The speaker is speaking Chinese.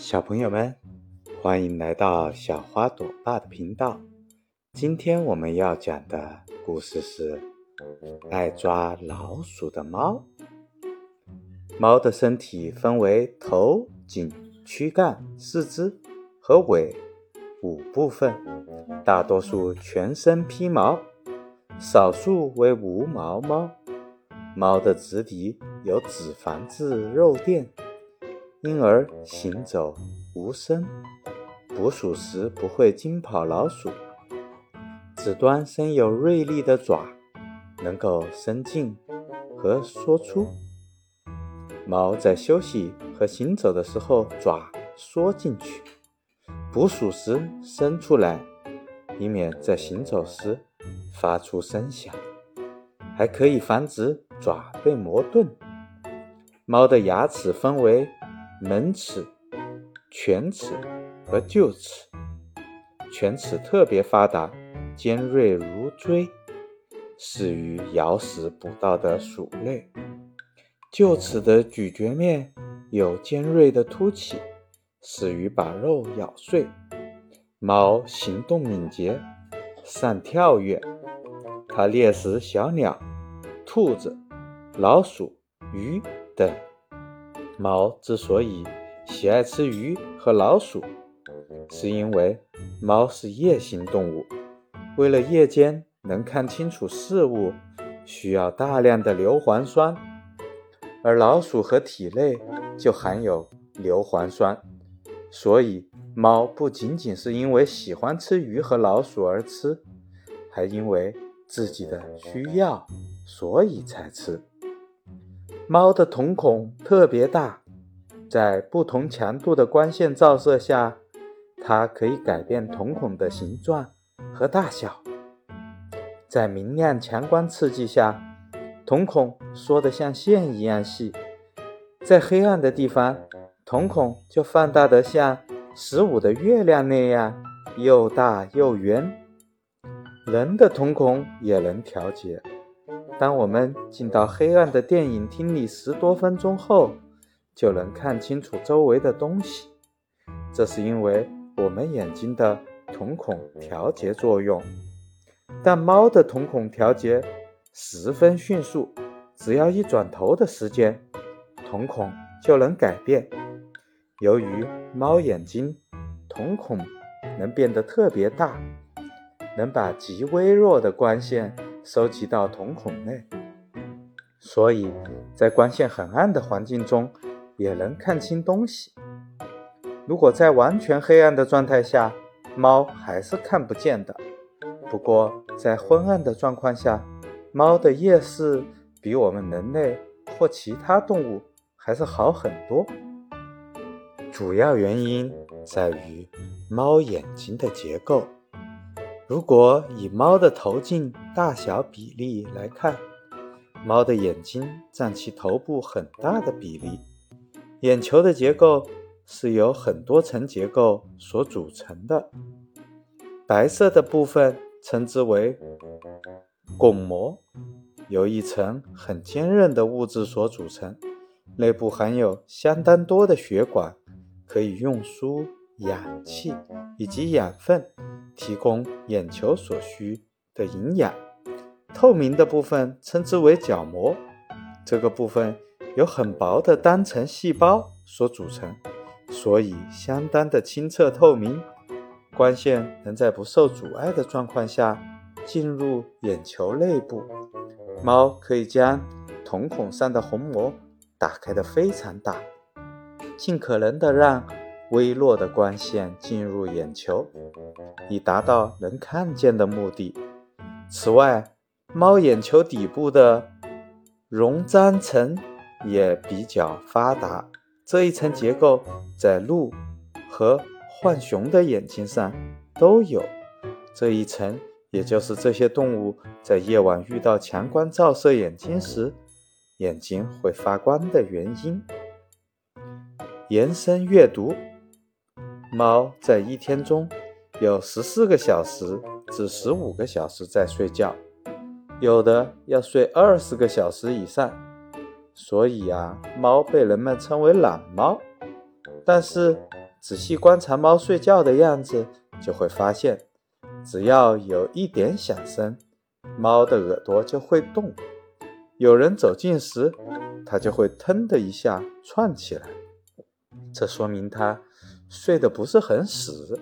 小朋友们，欢迎来到小花朵爸的频道。今天我们要讲的故事是《爱抓老鼠的猫》。猫的身体分为头、颈、躯干、四肢和尾五部分，大多数全身披毛，少数为无毛猫。猫的直笛有脂肪质肉垫。因而行走无声，捕鼠时不会惊跑老鼠。指端生有锐利的爪，能够伸进和缩出。猫在休息和行走的时候，爪缩进去；捕鼠时伸出来，以免在行走时发出声响，还可以防止爪被磨钝。猫的牙齿分为。门齿、犬齿和臼齿，犬齿特别发达，尖锐如锥，适于咬食捕到的鼠类。臼齿的咀嚼面有尖锐的凸起，适于把肉咬碎。猫行动敏捷，善跳跃，它猎食小鸟、兔子、老鼠、鱼等。猫之所以喜爱吃鱼和老鼠，是因为猫是夜行动物，为了夜间能看清楚事物，需要大量的硫磺酸，而老鼠和体内就含有硫磺酸，所以猫不仅仅是因为喜欢吃鱼和老鼠而吃，还因为自己的需要，所以才吃。猫的瞳孔特别大，在不同强度的光线照射下，它可以改变瞳孔的形状和大小。在明亮强光刺激下，瞳孔缩得像线一样细；在黑暗的地方，瞳孔就放大得像十五的月亮那样又大又圆。人的瞳孔也能调节。当我们进到黑暗的电影厅里十多分钟后，就能看清楚周围的东西。这是因为我们眼睛的瞳孔调节作用。但猫的瞳孔调节十分迅速，只要一转头的时间，瞳孔就能改变。由于猫眼睛瞳孔能变得特别大，能把极微弱的光线。收集到瞳孔内，所以在光线很暗的环境中也能看清东西。如果在完全黑暗的状态下，猫还是看不见的。不过在昏暗的状况下，猫的夜视比我们人类或其他动物还是好很多。主要原因在于猫眼睛的结构。如果以猫的头颈大小比例来看，猫的眼睛占其头部很大的比例。眼球的结构是由很多层结构所组成的，白色的部分称之为巩膜，由一层很坚韧的物质所组成，内部含有相当多的血管，可以运输氧气以及养分。提供眼球所需的营养。透明的部分称之为角膜，这个部分由很薄的单层细胞所组成，所以相当的清澈透明。光线能在不受阻碍的状况下进入眼球内部。猫可以将瞳孔上的虹膜打开的非常大，尽可能的让。微弱的光线进入眼球，以达到能看见的目的。此外，猫眼球底部的溶浆层也比较发达。这一层结构在鹿和浣熊的眼睛上都有。这一层，也就是这些动物在夜晚遇到强光照射眼睛时，眼睛会发光的原因。延伸阅读。猫在一天中有十四个小时至十五个小时在睡觉，有的要睡二十个小时以上。所以啊，猫被人们称为懒猫。但是仔细观察猫睡觉的样子，就会发现，只要有一点响声，猫的耳朵就会动。有人走近时，它就会腾的一下窜起来，这说明它睡得不是很死。